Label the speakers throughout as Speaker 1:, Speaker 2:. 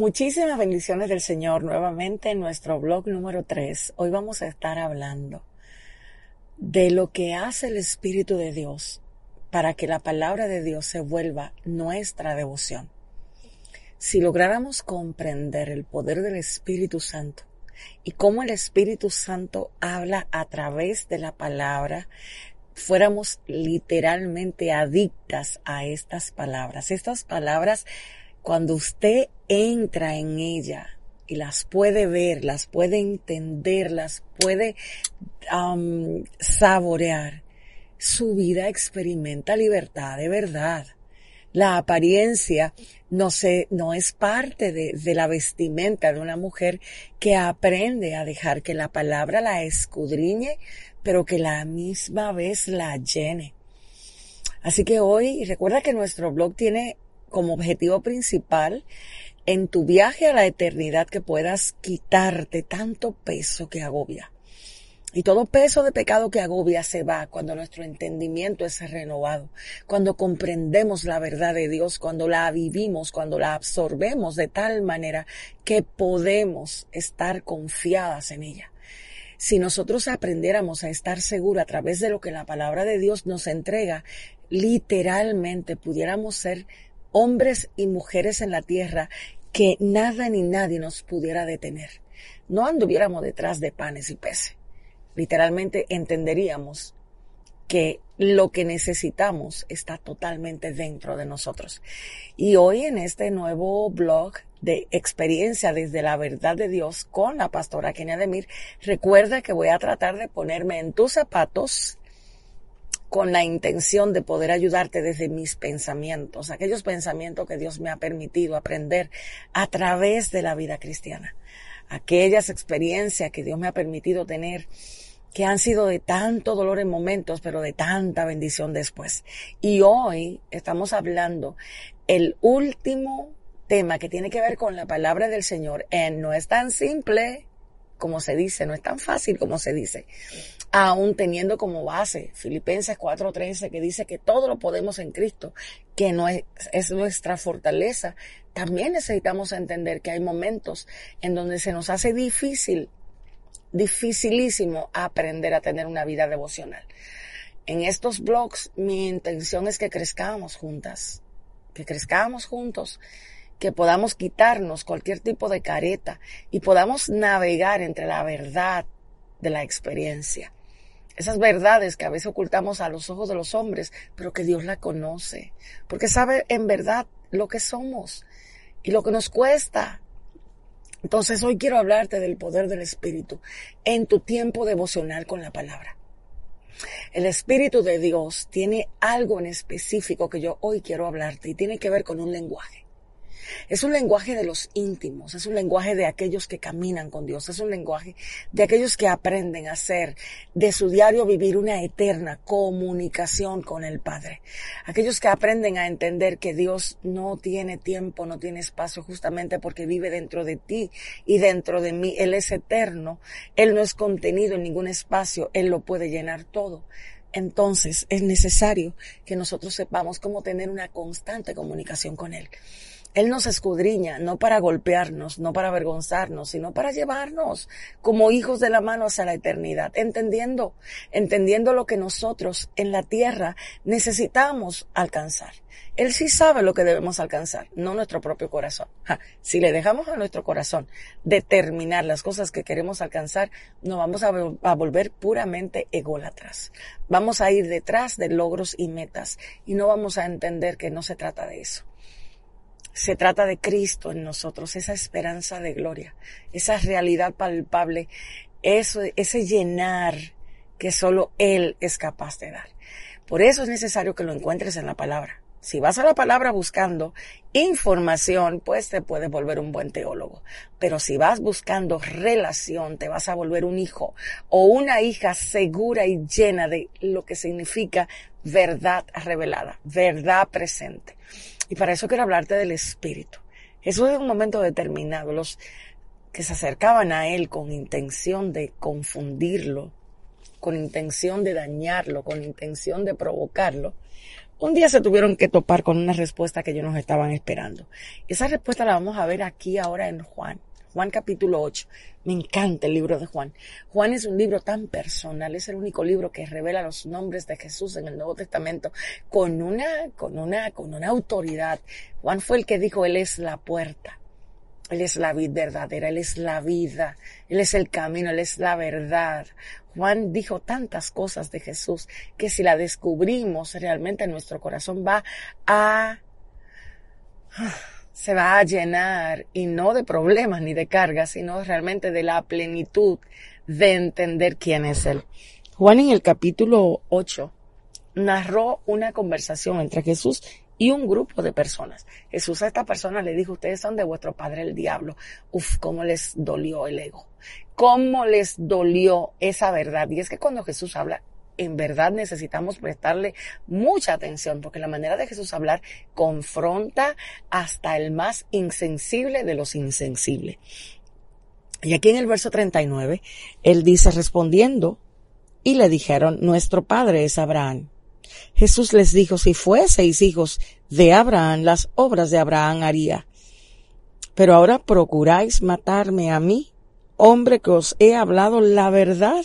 Speaker 1: Muchísimas bendiciones del Señor nuevamente en nuestro blog número 3. Hoy vamos a estar hablando de lo que hace el Espíritu de Dios para que la palabra de Dios se vuelva nuestra devoción. Si lográramos comprender el poder del Espíritu Santo y cómo el Espíritu Santo habla a través de la palabra, fuéramos literalmente adictas a estas palabras. Estas palabras cuando usted entra en ella y las puede ver, las puede entender, las puede um, saborear, su vida experimenta libertad de verdad. La apariencia no, se, no es parte de, de la vestimenta de una mujer que aprende a dejar que la palabra la escudriñe, pero que la misma vez la llene. Así que hoy, recuerda que nuestro blog tiene como objetivo principal en tu viaje a la eternidad que puedas quitarte tanto peso que agobia. Y todo peso de pecado que agobia se va cuando nuestro entendimiento es renovado, cuando comprendemos la verdad de Dios, cuando la vivimos, cuando la absorbemos de tal manera que podemos estar confiadas en ella. Si nosotros aprendiéramos a estar seguros a través de lo que la palabra de Dios nos entrega, literalmente pudiéramos ser hombres y mujeres en la tierra que nada ni nadie nos pudiera detener. No anduviéramos detrás de panes y peces. Literalmente entenderíamos que lo que necesitamos está totalmente dentro de nosotros. Y hoy en este nuevo blog de experiencia desde la verdad de Dios con la pastora Kenia Demir, recuerda que voy a tratar de ponerme en tus zapatos con la intención de poder ayudarte desde mis pensamientos, aquellos pensamientos que Dios me ha permitido aprender a través de la vida cristiana, aquellas experiencias que Dios me ha permitido tener que han sido de tanto dolor en momentos, pero de tanta bendición después. Y hoy estamos hablando el último tema que tiene que ver con la palabra del Señor. En no es tan simple como se dice, no es tan fácil como se dice aún teniendo como base Filipenses 4:13 que dice que todo lo podemos en Cristo, que no es, es nuestra fortaleza, también necesitamos entender que hay momentos en donde se nos hace difícil, dificilísimo aprender a tener una vida devocional. En estos blogs mi intención es que crezcamos juntas, que crezcamos juntos, que podamos quitarnos cualquier tipo de careta y podamos navegar entre la verdad de la experiencia esas verdades que a veces ocultamos a los ojos de los hombres, pero que Dios la conoce, porque sabe en verdad lo que somos y lo que nos cuesta. Entonces hoy quiero hablarte del poder del Espíritu en tu tiempo devocional con la palabra. El Espíritu de Dios tiene algo en específico que yo hoy quiero hablarte y tiene que ver con un lenguaje. Es un lenguaje de los íntimos, es un lenguaje de aquellos que caminan con Dios, es un lenguaje de aquellos que aprenden a hacer de su diario vivir una eterna comunicación con el Padre. Aquellos que aprenden a entender que Dios no tiene tiempo, no tiene espacio justamente porque vive dentro de ti y dentro de mí. Él es eterno, Él no es contenido en ningún espacio, Él lo puede llenar todo entonces es necesario que nosotros sepamos cómo tener una constante comunicación con Él. Él nos escudriña, no para golpearnos, no para avergonzarnos, sino para llevarnos como hijos de la mano hacia la eternidad, entendiendo, entendiendo lo que nosotros en la tierra necesitamos alcanzar. Él sí sabe lo que debemos alcanzar, no nuestro propio corazón. si le dejamos a nuestro corazón determinar las cosas que queremos alcanzar, nos vamos a, a volver puramente ególatras. Vamos a ir detrás de logros y metas y no vamos a entender que no se trata de eso. Se trata de Cristo en nosotros, esa esperanza de gloria, esa realidad palpable, eso, ese llenar que solo Él es capaz de dar. Por eso es necesario que lo encuentres en la palabra. Si vas a la palabra buscando información, pues te puedes volver un buen teólogo. Pero si vas buscando relación, te vas a volver un hijo o una hija segura y llena de lo que significa verdad revelada, verdad presente. Y para eso quiero hablarte del Espíritu. Eso es un momento determinado. Los que se acercaban a Él con intención de confundirlo, con intención de dañarlo, con intención de provocarlo, un día se tuvieron que topar con una respuesta que ellos nos estaban esperando. Esa respuesta la vamos a ver aquí ahora en Juan. Juan capítulo 8. Me encanta el libro de Juan. Juan es un libro tan personal, es el único libro que revela los nombres de Jesús en el Nuevo Testamento con una, con una, con una autoridad. Juan fue el que dijo, Él es la puerta. Él es la vida verdadera, Él es la vida, Él es el camino, Él es la verdad. Juan dijo tantas cosas de Jesús que si la descubrimos realmente en nuestro corazón va a se va a llenar y no de problemas ni de cargas, sino realmente de la plenitud de entender quién es Él. Juan en el capítulo 8 narró una conversación entre Jesús y un grupo de personas. Jesús a esta persona le dijo, ustedes son de vuestro padre el diablo. Uf, cómo les dolió el ego. Cómo les dolió esa verdad. Y es que cuando Jesús habla, en verdad necesitamos prestarle mucha atención porque la manera de Jesús hablar confronta hasta el más insensible de los insensibles. Y aquí en el verso 39, él dice respondiendo, y le dijeron, nuestro padre es Abraham. Jesús les dijo, si fueseis hijos de Abraham, las obras de Abraham haría. Pero ahora procuráis matarme a mí, hombre que os he hablado la verdad,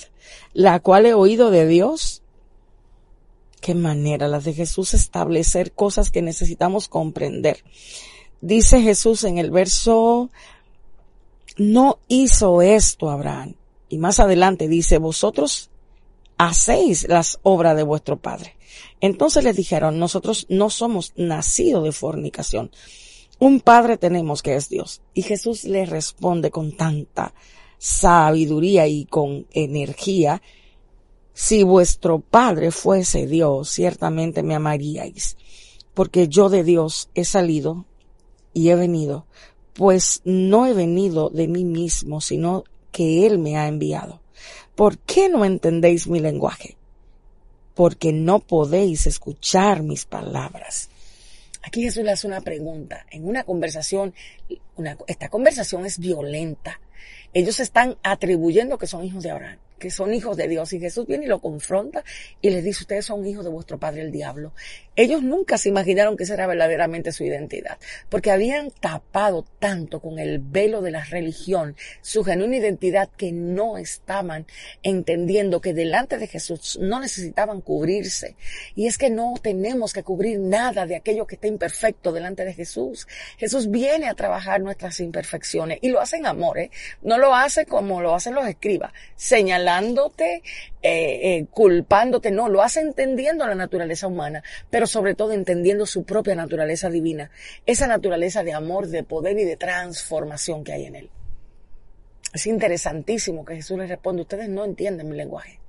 Speaker 1: la cual he oído de Dios. Qué manera la de Jesús establecer cosas que necesitamos comprender. Dice Jesús en el verso, no hizo esto Abraham. Y más adelante dice, vosotros hacéis las obras de vuestro padre. Entonces les dijeron, nosotros no somos nacidos de fornicación. Un padre tenemos que es Dios. Y Jesús le responde con tanta sabiduría y con energía, si vuestro Padre fuese Dios, ciertamente me amaríais, porque yo de Dios he salido y he venido, pues no he venido de mí mismo, sino que Él me ha enviado. ¿Por qué no entendéis mi lenguaje? Porque no podéis escuchar mis palabras. Aquí Jesús le hace una pregunta. En una conversación, esta conversación es violenta. Ellos están atribuyendo que son hijos de Abraham que son hijos de Dios. Y Jesús viene y lo confronta y les dice, ustedes son hijos de vuestro padre el diablo. Ellos nunca se imaginaron que esa era verdaderamente su identidad, porque habían tapado tanto con el velo de la religión su genuina identidad que no estaban entendiendo que delante de Jesús no necesitaban cubrirse. Y es que no tenemos que cubrir nada de aquello que está imperfecto delante de Jesús. Jesús viene a trabajar nuestras imperfecciones y lo hace en amor, ¿eh? No lo hace como lo hacen los escribas, señalando señalándote, eh, eh, culpándote, no, lo hace entendiendo la naturaleza humana, pero sobre todo entendiendo su propia naturaleza divina, esa naturaleza de amor, de poder y de transformación que hay en él. Es interesantísimo que Jesús le responde, ustedes no entienden mi lenguaje.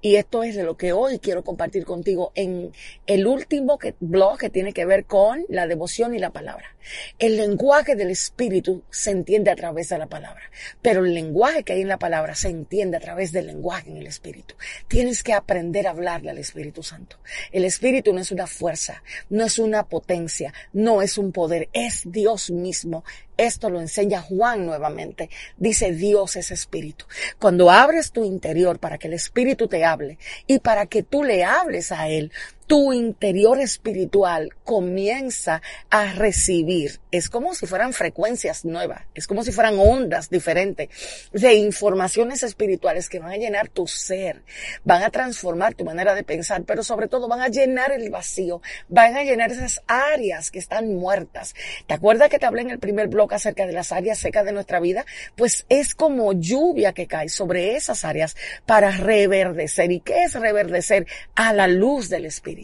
Speaker 1: Y esto es de lo que hoy quiero compartir contigo en el último blog que tiene que ver con la devoción y la palabra. El lenguaje del Espíritu se entiende a través de la palabra, pero el lenguaje que hay en la palabra se entiende a través del lenguaje en el Espíritu. Tienes que aprender a hablarle al Espíritu Santo. El Espíritu no es una fuerza, no es una potencia, no es un poder, es Dios mismo esto lo enseña Juan nuevamente. Dice Dios es espíritu. Cuando abres tu interior para que el espíritu te hable y para que tú le hables a él, tu interior espiritual comienza a recibir. Es como si fueran frecuencias nuevas, es como si fueran ondas diferentes de informaciones espirituales que van a llenar tu ser, van a transformar tu manera de pensar, pero sobre todo van a llenar el vacío, van a llenar esas áreas que están muertas. ¿Te acuerdas que te hablé en el primer bloque acerca de las áreas secas de nuestra vida? Pues es como lluvia que cae sobre esas áreas para reverdecer. ¿Y qué es reverdecer? A la luz del Espíritu.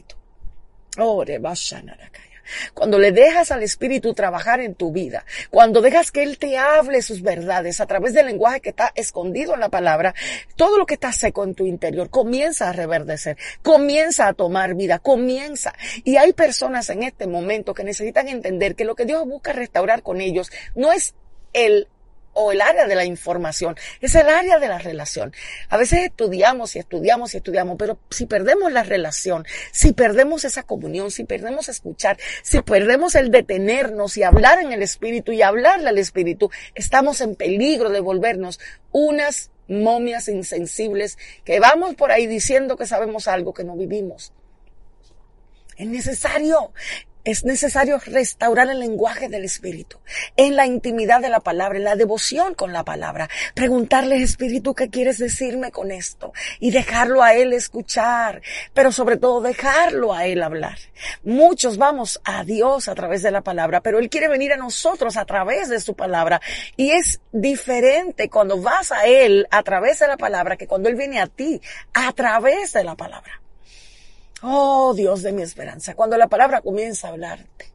Speaker 1: Cuando le dejas al Espíritu trabajar en tu vida, cuando dejas que Él te hable sus verdades a través del lenguaje que está escondido en la palabra, todo lo que está seco en tu interior comienza a reverdecer, comienza a tomar vida, comienza. Y hay personas en este momento que necesitan entender que lo que Dios busca restaurar con ellos no es el o el área de la información, es el área de la relación. A veces estudiamos y estudiamos y estudiamos, pero si perdemos la relación, si perdemos esa comunión, si perdemos escuchar, si perdemos el detenernos y hablar en el Espíritu y hablarle al Espíritu, estamos en peligro de volvernos unas momias insensibles que vamos por ahí diciendo que sabemos algo que no vivimos. Es necesario es necesario restaurar el lenguaje del Espíritu, en la intimidad de la palabra, en la devoción con la palabra. Preguntarle, Espíritu, ¿qué quieres decirme con esto? Y dejarlo a Él escuchar, pero sobre todo dejarlo a Él hablar. Muchos vamos a Dios a través de la palabra, pero Él quiere venir a nosotros a través de su palabra. Y es diferente cuando vas a Él a través de la palabra que cuando Él viene a ti a través de la palabra. Oh Dios de mi esperanza, cuando la palabra comienza a hablarte.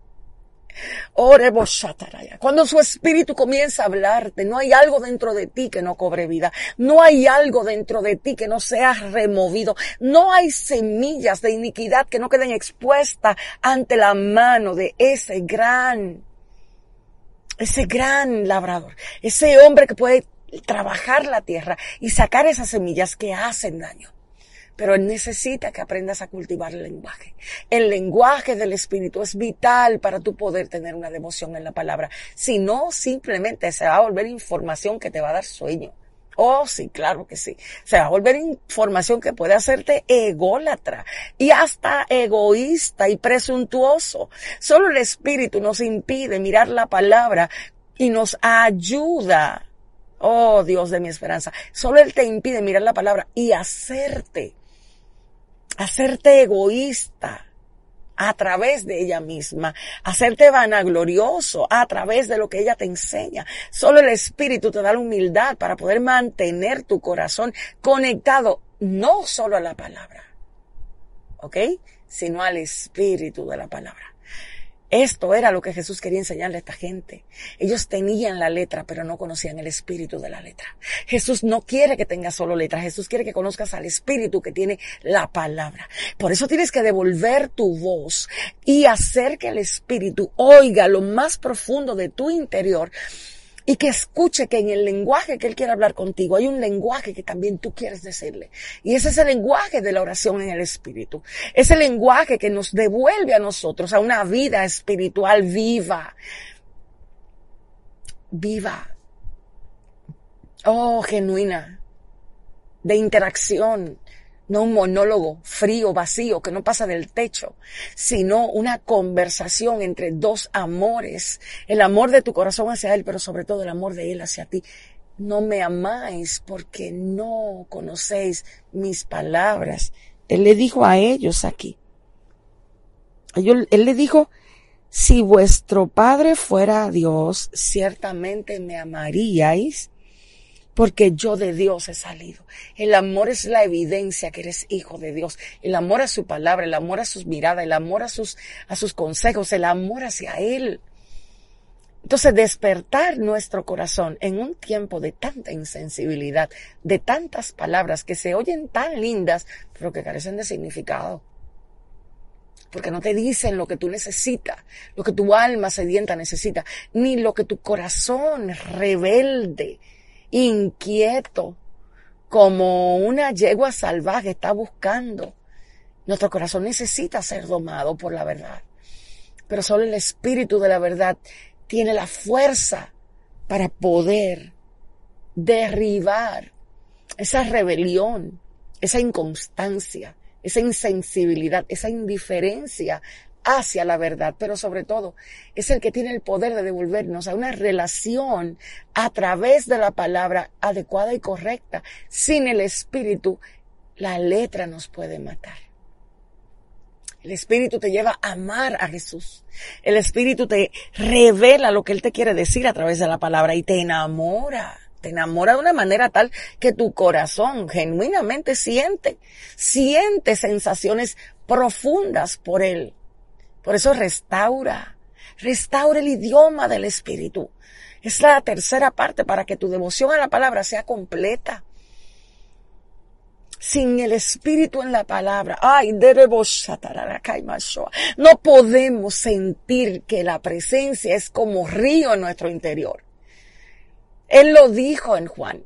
Speaker 1: Cuando su espíritu comienza a hablarte, no hay algo dentro de ti que no cobre vida. No hay algo dentro de ti que no sea removido. No hay semillas de iniquidad que no queden expuestas ante la mano de ese gran, ese gran labrador. Ese hombre que puede trabajar la tierra y sacar esas semillas que hacen daño. Pero él necesita que aprendas a cultivar el lenguaje. El lenguaje del Espíritu es vital para tu poder tener una devoción en la palabra. Si no, simplemente se va a volver información que te va a dar sueño. Oh, sí, claro que sí. Se va a volver información que puede hacerte ególatra y hasta egoísta y presuntuoso. Solo el Espíritu nos impide mirar la palabra y nos ayuda. Oh, Dios de mi esperanza. Solo Él te impide mirar la palabra y hacerte hacerte egoísta a través de ella misma, hacerte vanaglorioso a través de lo que ella te enseña. Solo el Espíritu te da la humildad para poder mantener tu corazón conectado no solo a la palabra, ¿ok? Sino al Espíritu de la palabra. Esto era lo que Jesús quería enseñarle a esta gente. Ellos tenían la letra, pero no conocían el espíritu de la letra. Jesús no quiere que tengas solo letra. Jesús quiere que conozcas al espíritu que tiene la palabra. Por eso tienes que devolver tu voz y hacer que el espíritu oiga lo más profundo de tu interior y que escuche que en el lenguaje que Él quiere hablar contigo hay un lenguaje que también tú quieres decirle. Y ese es el lenguaje de la oración en el Espíritu. Es el lenguaje que nos devuelve a nosotros a una vida espiritual viva. Viva. Oh, genuina. De interacción no un monólogo frío, vacío, que no pasa del techo, sino una conversación entre dos amores, el amor de tu corazón hacia Él, pero sobre todo el amor de Él hacia ti. No me amáis porque no conocéis mis palabras. Él le dijo a ellos aquí. Él le dijo, si vuestro Padre fuera Dios, ciertamente me amaríais porque yo de Dios he salido. El amor es la evidencia que eres hijo de Dios. El amor a su palabra, el amor a sus miradas, el amor a sus, consejos, el amor hacia Él. Entonces, despertar nuestro corazón en un tiempo de tanta insensibilidad, de tantas palabras que se oyen tan lindas, pero que carecen de significado. Porque no te dicen lo que tú necesitas, lo que tu alma sedienta necesita, ni lo que tu corazón rebelde inquieto, como una yegua salvaje está buscando. Nuestro corazón necesita ser domado por la verdad. Pero solo el espíritu de la verdad tiene la fuerza para poder derribar esa rebelión, esa inconstancia, esa insensibilidad, esa indiferencia hacia la verdad, pero sobre todo es el que tiene el poder de devolvernos a una relación a través de la palabra adecuada y correcta. Sin el Espíritu, la letra nos puede matar. El Espíritu te lleva a amar a Jesús. El Espíritu te revela lo que Él te quiere decir a través de la palabra y te enamora. Te enamora de una manera tal que tu corazón genuinamente siente, siente sensaciones profundas por Él Por eso restaura, restaura el idioma del Espíritu. Es la tercera parte para que tu devoción a la palabra sea completa. Sin el Espíritu en la palabra, ay, no podemos sentir que la presencia es como río en nuestro interior. Él lo dijo en Juan.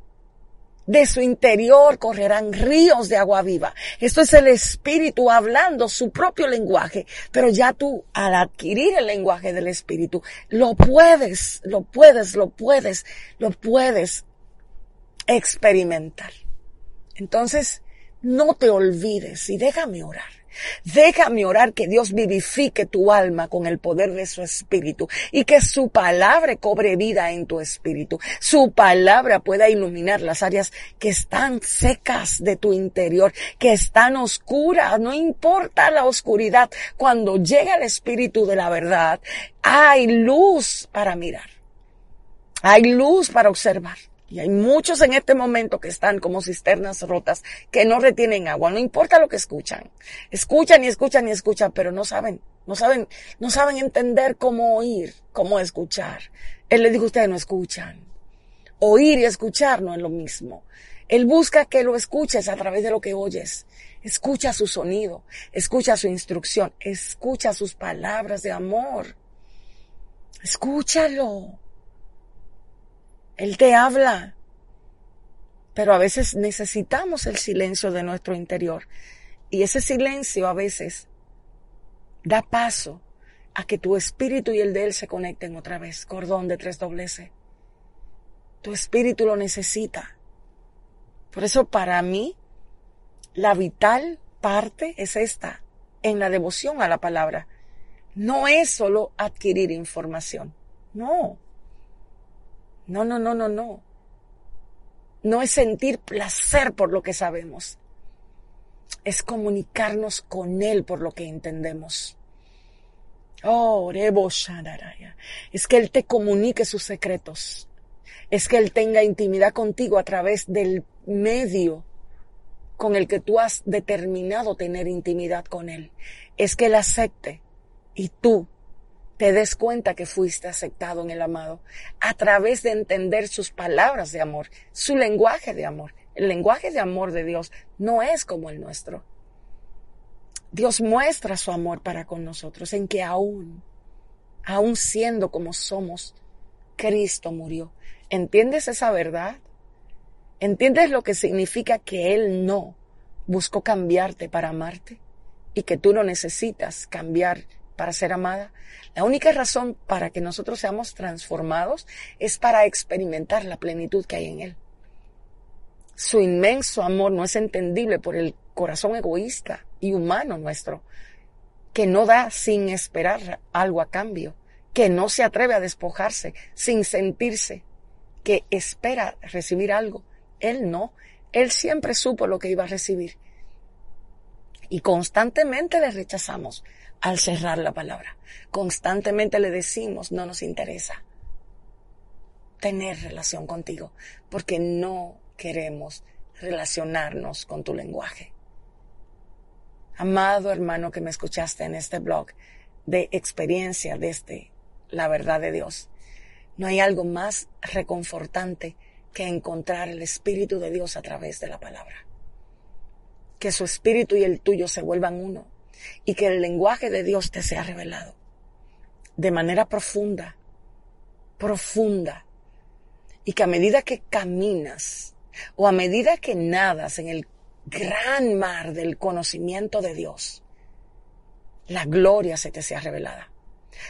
Speaker 1: De su interior correrán ríos de agua viva. Esto es el Espíritu hablando su propio lenguaje. Pero ya tú, al adquirir el lenguaje del Espíritu, lo puedes, lo puedes, lo puedes, lo puedes experimentar. Entonces, no te olvides y déjame orar. Déjame orar que Dios vivifique tu alma con el poder de su espíritu y que su palabra cobre vida en tu espíritu. Su palabra pueda iluminar las áreas que están secas de tu interior, que están oscuras. No importa la oscuridad. Cuando llega el espíritu de la verdad, hay luz para mirar. Hay luz para observar. Y hay muchos en este momento que están como cisternas rotas, que no retienen agua, no importa lo que escuchan. Escuchan y escuchan y escuchan, pero no saben, no saben, no saben entender cómo oír, cómo escuchar. Él le dijo, ustedes no escuchan. Oír y escuchar no es lo mismo. Él busca que lo escuches a través de lo que oyes. Escucha su sonido, escucha su instrucción, escucha sus palabras de amor. Escúchalo. Él te habla. Pero a veces necesitamos el silencio de nuestro interior. Y ese silencio a veces da paso a que tu espíritu y el de Él se conecten otra vez. Cordón de tres dobleces. Tu espíritu lo necesita. Por eso para mí, la vital parte es esta, en la devoción a la palabra. No es solo adquirir información. No. No, no, no, no, no. No es sentir placer por lo que sabemos. Es comunicarnos con Él por lo que entendemos. Oh, es que Él te comunique sus secretos. Es que Él tenga intimidad contigo a través del medio con el que tú has determinado tener intimidad con Él. Es que Él acepte y tú te des cuenta que fuiste aceptado en el amado a través de entender sus palabras de amor, su lenguaje de amor. El lenguaje de amor de Dios no es como el nuestro. Dios muestra su amor para con nosotros en que aún, aún siendo como somos, Cristo murió. ¿Entiendes esa verdad? ¿Entiendes lo que significa que Él no buscó cambiarte para amarte y que tú no necesitas cambiar para ser amada. La única razón para que nosotros seamos transformados es para experimentar la plenitud que hay en Él. Su inmenso amor no es entendible por el corazón egoísta y humano nuestro, que no da sin esperar algo a cambio, que no se atreve a despojarse sin sentirse, que espera recibir algo. Él no, él siempre supo lo que iba a recibir. Y constantemente le rechazamos al cerrar la palabra. Constantemente le decimos, no nos interesa tener relación contigo, porque no queremos relacionarnos con tu lenguaje. Amado hermano que me escuchaste en este blog de experiencia desde la verdad de Dios, no hay algo más reconfortante que encontrar el Espíritu de Dios a través de la palabra. Que su Espíritu y el tuyo se vuelvan uno y que el lenguaje de Dios te sea revelado de manera profunda, profunda, y que a medida que caminas o a medida que nadas en el gran mar del conocimiento de Dios, la gloria se te sea revelada.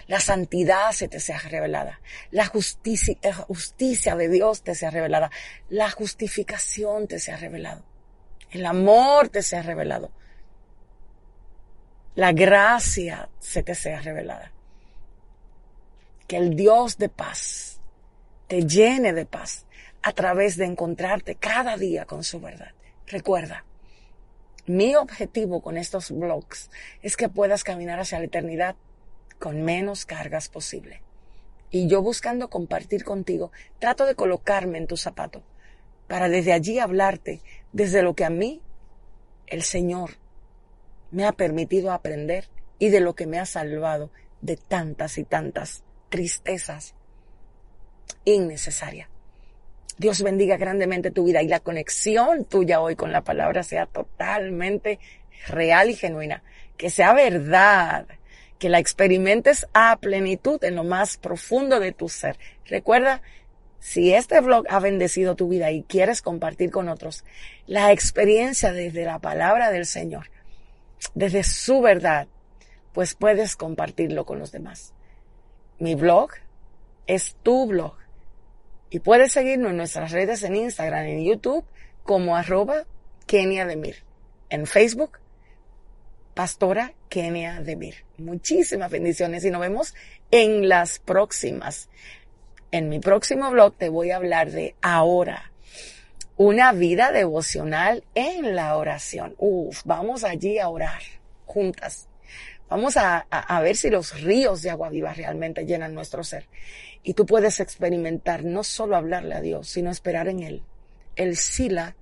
Speaker 1: La santidad se te sea revelada. La justicia, la justicia de Dios te sea revelada. La justificación te sea revelado. El amor te sea revelado la gracia se te sea revelada. Que el Dios de paz te llene de paz a través de encontrarte cada día con su verdad. Recuerda, mi objetivo con estos blogs es que puedas caminar hacia la eternidad con menos cargas posible. Y yo buscando compartir contigo, trato de colocarme en tu zapato para desde allí hablarte desde lo que a mí, el Señor, me ha permitido aprender y de lo que me ha salvado de tantas y tantas tristezas innecesarias. Dios bendiga grandemente tu vida y la conexión tuya hoy con la palabra sea totalmente real y genuina. Que sea verdad. Que la experimentes a plenitud en lo más profundo de tu ser. Recuerda, si este blog ha bendecido tu vida y quieres compartir con otros la experiencia desde la palabra del Señor, desde su verdad, pues puedes compartirlo con los demás. Mi blog es tu blog y puedes seguirnos en nuestras redes en Instagram, en YouTube, como arroba Kenia Demir. En Facebook, Pastora Kenia Demir. Muchísimas bendiciones y nos vemos en las próximas. En mi próximo blog te voy a hablar de ahora. Una vida devocional en la oración. Uf, vamos allí a orar juntas. Vamos a, a, ver si los ríos de agua viva realmente llenan nuestro ser. Y tú puedes experimentar no solo hablarle a Dios, sino esperar en Él. El sila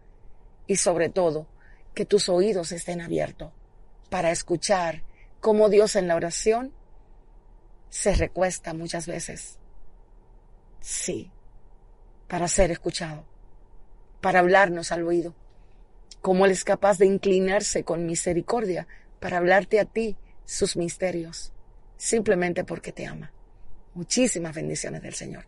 Speaker 1: y sobre todo que tus oídos estén abiertos para escuchar cómo Dios en la oración se recuesta muchas veces. Sí, para ser escuchado, para hablarnos al oído. Cómo Él es capaz de inclinarse con misericordia para hablarte a ti sus misterios, simplemente porque te ama. Muchísimas bendiciones del Señor.